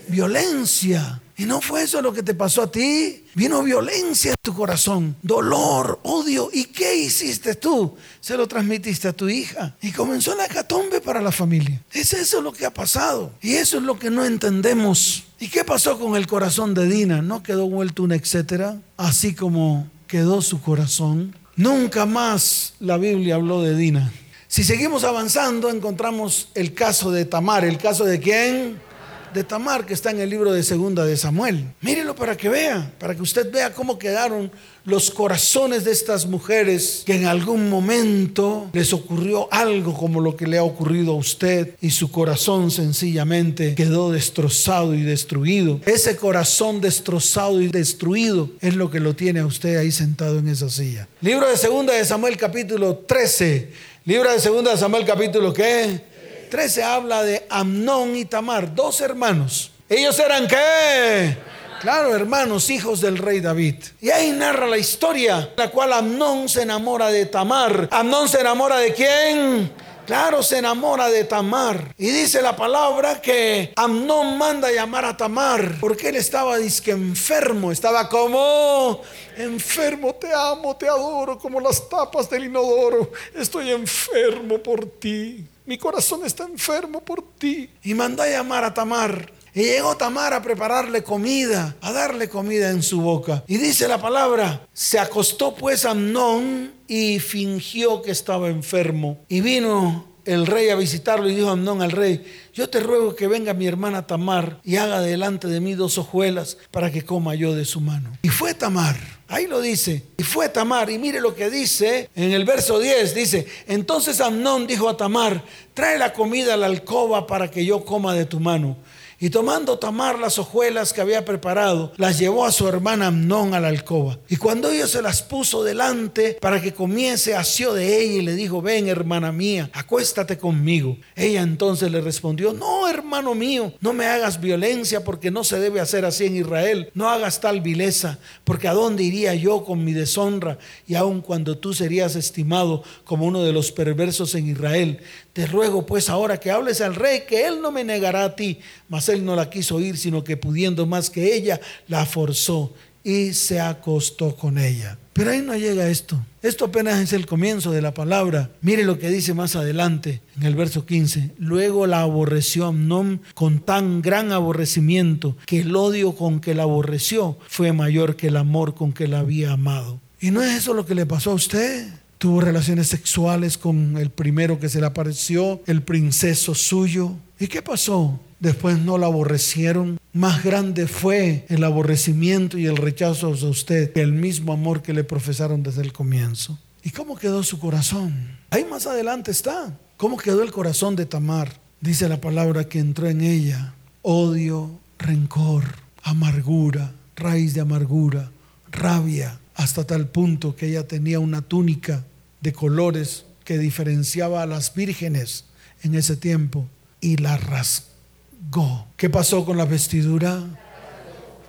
Violencia. Y no fue eso lo que te pasó a ti. Vino violencia en tu corazón, dolor, odio. ¿Y qué hiciste tú? Se lo transmitiste a tu hija. Y comenzó la hecatombe para la familia. Es eso lo que ha pasado. Y eso es lo que no entendemos. ¿Y qué pasó con el corazón de Dina? ¿No quedó vuelto un etcétera? Así como quedó su corazón. Nunca más la Biblia habló de Dina. Si seguimos avanzando, encontramos el caso de Tamar. ¿El caso de quién? De Tamar, que está en el libro de Segunda de Samuel. Mírelo para que vea, para que usted vea cómo quedaron los corazones de estas mujeres que en algún momento les ocurrió algo como lo que le ha ocurrido a usted y su corazón sencillamente quedó destrozado y destruido. Ese corazón destrozado y destruido es lo que lo tiene a usted ahí sentado en esa silla. Libro de Segunda de Samuel capítulo 13. Libro de Segunda de Samuel capítulo ¿qué? 13 habla de Amnón y Tamar, dos hermanos. Ellos eran qué? Claro, hermanos, hijos del rey David. Y ahí narra la historia, la cual Amnón se enamora de Tamar. Amnón se enamora de quién? Claro, se enamora de Tamar. Y dice la palabra que Amnón manda llamar a Tamar porque él estaba disque enfermo. Estaba como enfermo, te amo, te adoro, como las tapas del inodoro. Estoy enfermo por ti. Mi corazón está enfermo por ti. Y manda a llamar a Tamar. Y llegó Tamar a prepararle comida, a darle comida en su boca. Y dice la palabra, se acostó pues Amnón y fingió que estaba enfermo. Y vino el rey a visitarlo y dijo Amnón al rey, yo te ruego que venga mi hermana Tamar y haga delante de mí dos hojuelas para que coma yo de su mano. Y fue Tamar, ahí lo dice, y fue Tamar, y mire lo que dice en el verso 10, dice, entonces Amnón dijo a Tamar, trae la comida a la alcoba para que yo coma de tu mano. Y tomando Tamar las hojuelas que había preparado, las llevó a su hermana Amnón a la alcoba. Y cuando ella se las puso delante para que comiese, asió de ella y le dijo, ven hermana mía, acuéstate conmigo. Ella entonces le respondió, no hermano mío, no me hagas violencia porque no se debe hacer así en Israel. No hagas tal vileza, porque a dónde iría yo con mi deshonra y aun cuando tú serías estimado como uno de los perversos en Israel. Te ruego pues ahora que hables al rey, que él no me negará a ti. Mas él no la quiso oír, sino que pudiendo más que ella, la forzó y se acostó con ella. Pero ahí no llega esto. Esto apenas es el comienzo de la palabra. Mire lo que dice más adelante en el verso 15. Luego la aborreció Amnón con tan gran aborrecimiento que el odio con que la aborreció fue mayor que el amor con que la había amado. ¿Y no es eso lo que le pasó a usted? Tuvo relaciones sexuales con el primero que se le apareció, el princeso suyo. ¿Y qué pasó? después no la aborrecieron. Más grande fue el aborrecimiento y el rechazo a usted que el mismo amor que le profesaron desde el comienzo. ¿Y cómo quedó su corazón? Ahí más adelante está. ¿Cómo quedó el corazón de Tamar? Dice la palabra que entró en ella odio, rencor, amargura, raíz de amargura, rabia, hasta tal punto que ella tenía una túnica de colores que diferenciaba a las vírgenes en ese tiempo y la rasgó. ¿Qué pasó con la vestidura?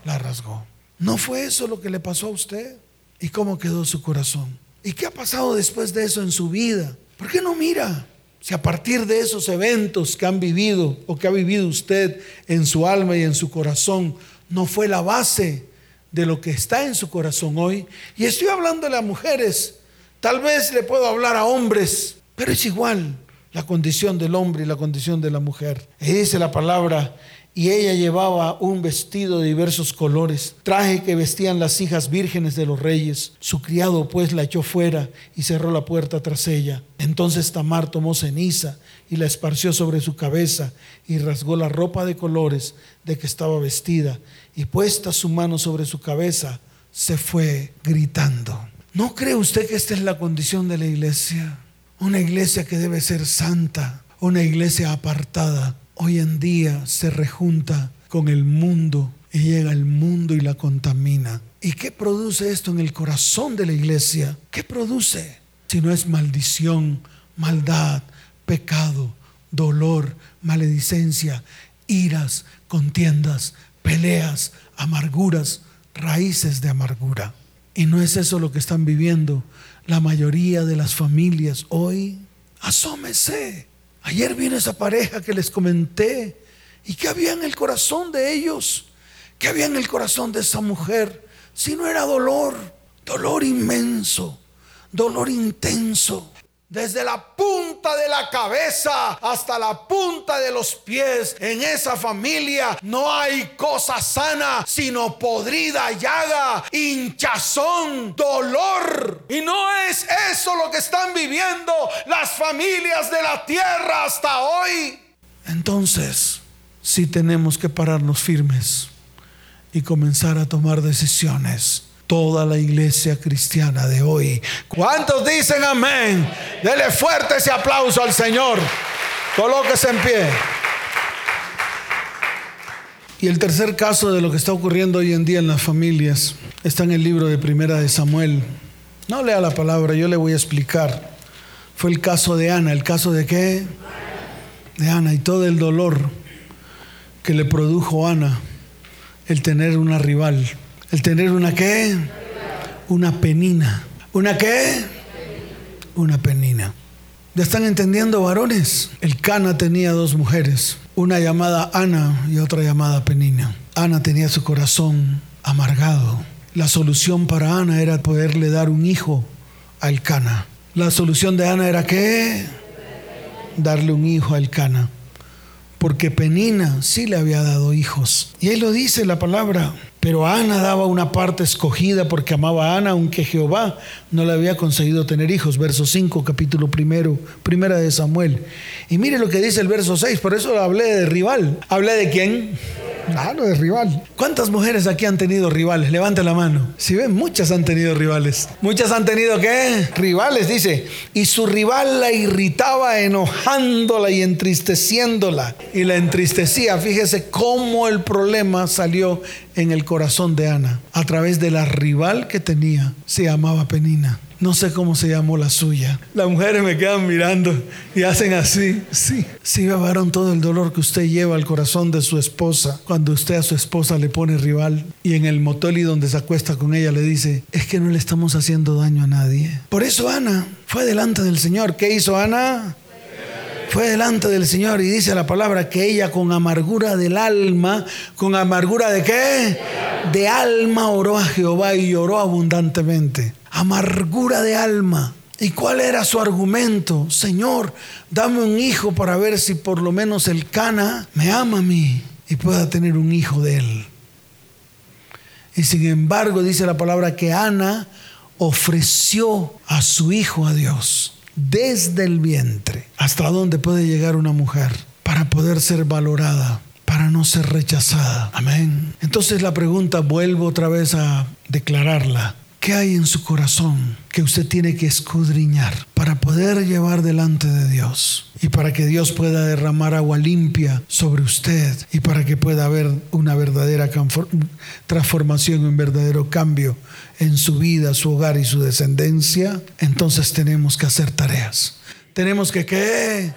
La rasgó. ¿No fue eso lo que le pasó a usted? ¿Y cómo quedó su corazón? ¿Y qué ha pasado después de eso en su vida? ¿Por qué no mira? Si a partir de esos eventos que han vivido o que ha vivido usted en su alma y en su corazón, no fue la base de lo que está en su corazón hoy. Y estoy hablando a mujeres, tal vez le puedo hablar a hombres, pero es igual la condición del hombre y la condición de la mujer. Y dice la palabra, y ella llevaba un vestido de diversos colores, traje que vestían las hijas vírgenes de los reyes. Su criado pues la echó fuera y cerró la puerta tras ella. Entonces Tamar tomó ceniza y la esparció sobre su cabeza y rasgó la ropa de colores de que estaba vestida y puesta su mano sobre su cabeza, se fue gritando. ¿No cree usted que esta es la condición de la iglesia? Una iglesia que debe ser santa, una iglesia apartada hoy en día se rejunta con el mundo y llega al mundo y la contamina. ¿Y qué produce esto en el corazón de la iglesia? ¿Qué produce? Si no es maldición, maldad, pecado, dolor, maledicencia, iras, contiendas, peleas, amarguras, raíces de amargura. Y no es eso lo que están viviendo la mayoría de las familias hoy. Asómese Ayer vino esa pareja que les comenté. ¿Y qué había en el corazón de ellos? ¿Qué había en el corazón de esa mujer? Si no era dolor, dolor inmenso, dolor intenso desde la punta de la cabeza hasta la punta de los pies. En esa familia no hay cosa sana, sino podrida llaga, hinchazón, dolor. Y no es eso lo que están viviendo las familias de la tierra hasta hoy. Entonces, sí tenemos que pararnos firmes y comenzar a tomar decisiones toda la iglesia cristiana de hoy. ¿Cuántos dicen amén? Dele fuerte ese aplauso al Señor. Colóquese en pie. Y el tercer caso de lo que está ocurriendo hoy en día en las familias está en el libro de Primera de Samuel. No lea la palabra, yo le voy a explicar. Fue el caso de Ana, el caso de qué? De Ana y todo el dolor que le produjo Ana el tener una rival. El tener una qué? Una penina. ¿Una qué? Una penina. ¿Ya están entendiendo, varones? El Cana tenía dos mujeres, una llamada Ana y otra llamada Penina. Ana tenía su corazón amargado. La solución para Ana era poderle dar un hijo al Cana. La solución de Ana era qué? Darle un hijo al Cana. Porque Penina sí le había dado hijos. Y ahí lo dice la palabra. Pero Ana daba una parte escogida porque amaba a Ana, aunque Jehová no le había conseguido tener hijos. Verso 5, capítulo primero, primera de Samuel. Y mire lo que dice el verso 6, por eso hablé de rival. ¿Hablé de quién? Claro, de rival. ¿Cuántas mujeres aquí han tenido rivales? Levante la mano. Si ven, muchas han tenido rivales. Muchas han tenido qué? Rivales, dice. Y su rival la irritaba enojándola y entristeciéndola. Y la entristecía. Fíjese cómo el problema salió en el corazón de Ana. A través de la rival que tenía. Se llamaba Penina. No sé cómo se llamó la suya. Las mujeres me quedan mirando y hacen así. Sí, sí, varón, todo el dolor que usted lleva al corazón de su esposa cuando usted a su esposa le pone rival y en el motel y donde se acuesta con ella le dice, es que no le estamos haciendo daño a nadie. Por eso Ana fue delante del Señor. ¿Qué hizo Ana? Fue delante del Señor y dice la palabra que ella con amargura del alma, con amargura de qué? De alma oró a Jehová y lloró abundantemente amargura de alma. ¿Y cuál era su argumento? Señor, dame un hijo para ver si por lo menos el Cana me ama a mí y pueda tener un hijo de él. Y sin embargo dice la palabra que Ana ofreció a su hijo a Dios desde el vientre. ¿Hasta dónde puede llegar una mujer para poder ser valorada? para no ser rechazada. Amén. Entonces la pregunta, vuelvo otra vez a declararla. ¿Qué hay en su corazón que usted tiene que escudriñar para poder llevar delante de Dios? Y para que Dios pueda derramar agua limpia sobre usted y para que pueda haber una verdadera transformación, un verdadero cambio en su vida, su hogar y su descendencia, entonces tenemos que hacer tareas. Tenemos que que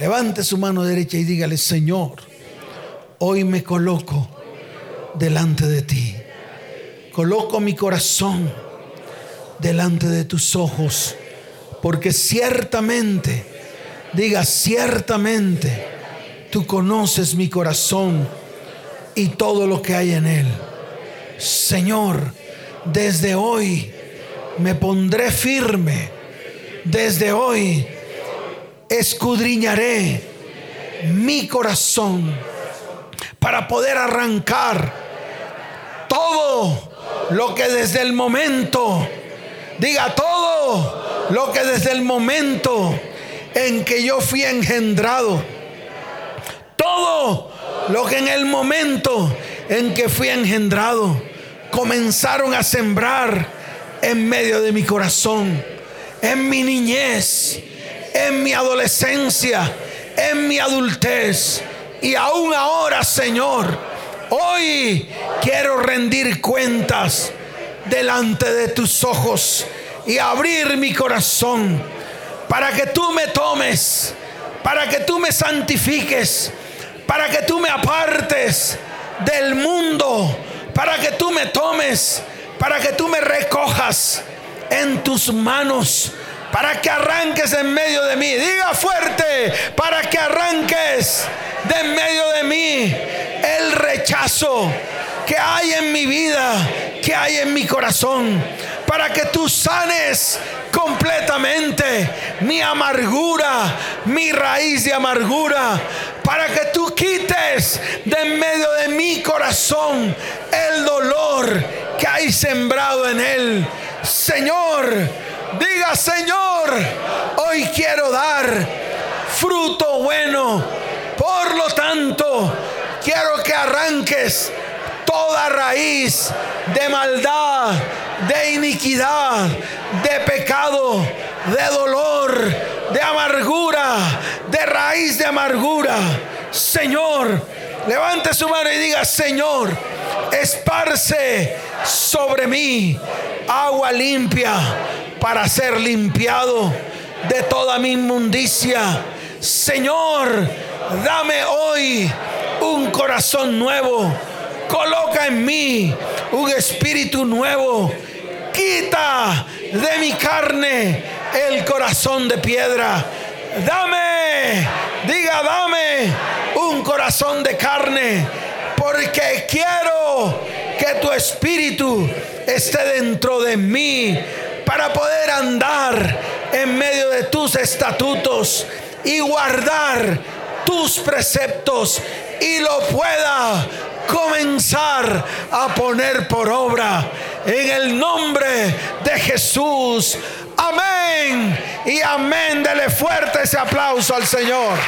levante su mano derecha y dígale, Señor, hoy me coloco delante de ti Coloco mi corazón delante de tus ojos, porque ciertamente, diga ciertamente, tú conoces mi corazón y todo lo que hay en él. Señor, desde hoy me pondré firme, desde hoy escudriñaré mi corazón para poder arrancar todo lo que desde el momento, diga todo lo que desde el momento en que yo fui engendrado, todo lo que en el momento en que fui engendrado, comenzaron a sembrar en medio de mi corazón, en mi niñez, en mi adolescencia, en mi adultez. Y aún ahora, Señor Hoy quiero rendir cuentas delante de tus ojos y abrir mi corazón para que tú me tomes, para que tú me santifiques, para que tú me apartes del mundo, para que tú me tomes, para que tú me recojas en tus manos, para que arranques en medio de mí. Diga fuerte, para que arranques de en medio de mí el rechazo que hay en mi vida, que hay en mi corazón, para que tú sanes completamente mi amargura, mi raíz de amargura, para que tú quites de en medio de mi corazón el dolor que hay sembrado en él. Señor, diga Señor, hoy quiero dar fruto bueno. Por lo tanto, quiero que arranques toda raíz de maldad, de iniquidad, de pecado, de dolor, de amargura, de raíz de amargura. Señor, levante su mano y diga, Señor, esparce sobre mí agua limpia para ser limpiado de toda mi inmundicia. Señor, dame hoy un corazón nuevo. Coloca en mí un espíritu nuevo. Quita de mi carne el corazón de piedra. Dame, diga, dame un corazón de carne. Porque quiero que tu espíritu esté dentro de mí para poder andar en medio de tus estatutos y guardar tus preceptos y lo pueda comenzar a poner por obra en el nombre de Jesús. Amén y amén. Dele fuerte ese aplauso al Señor.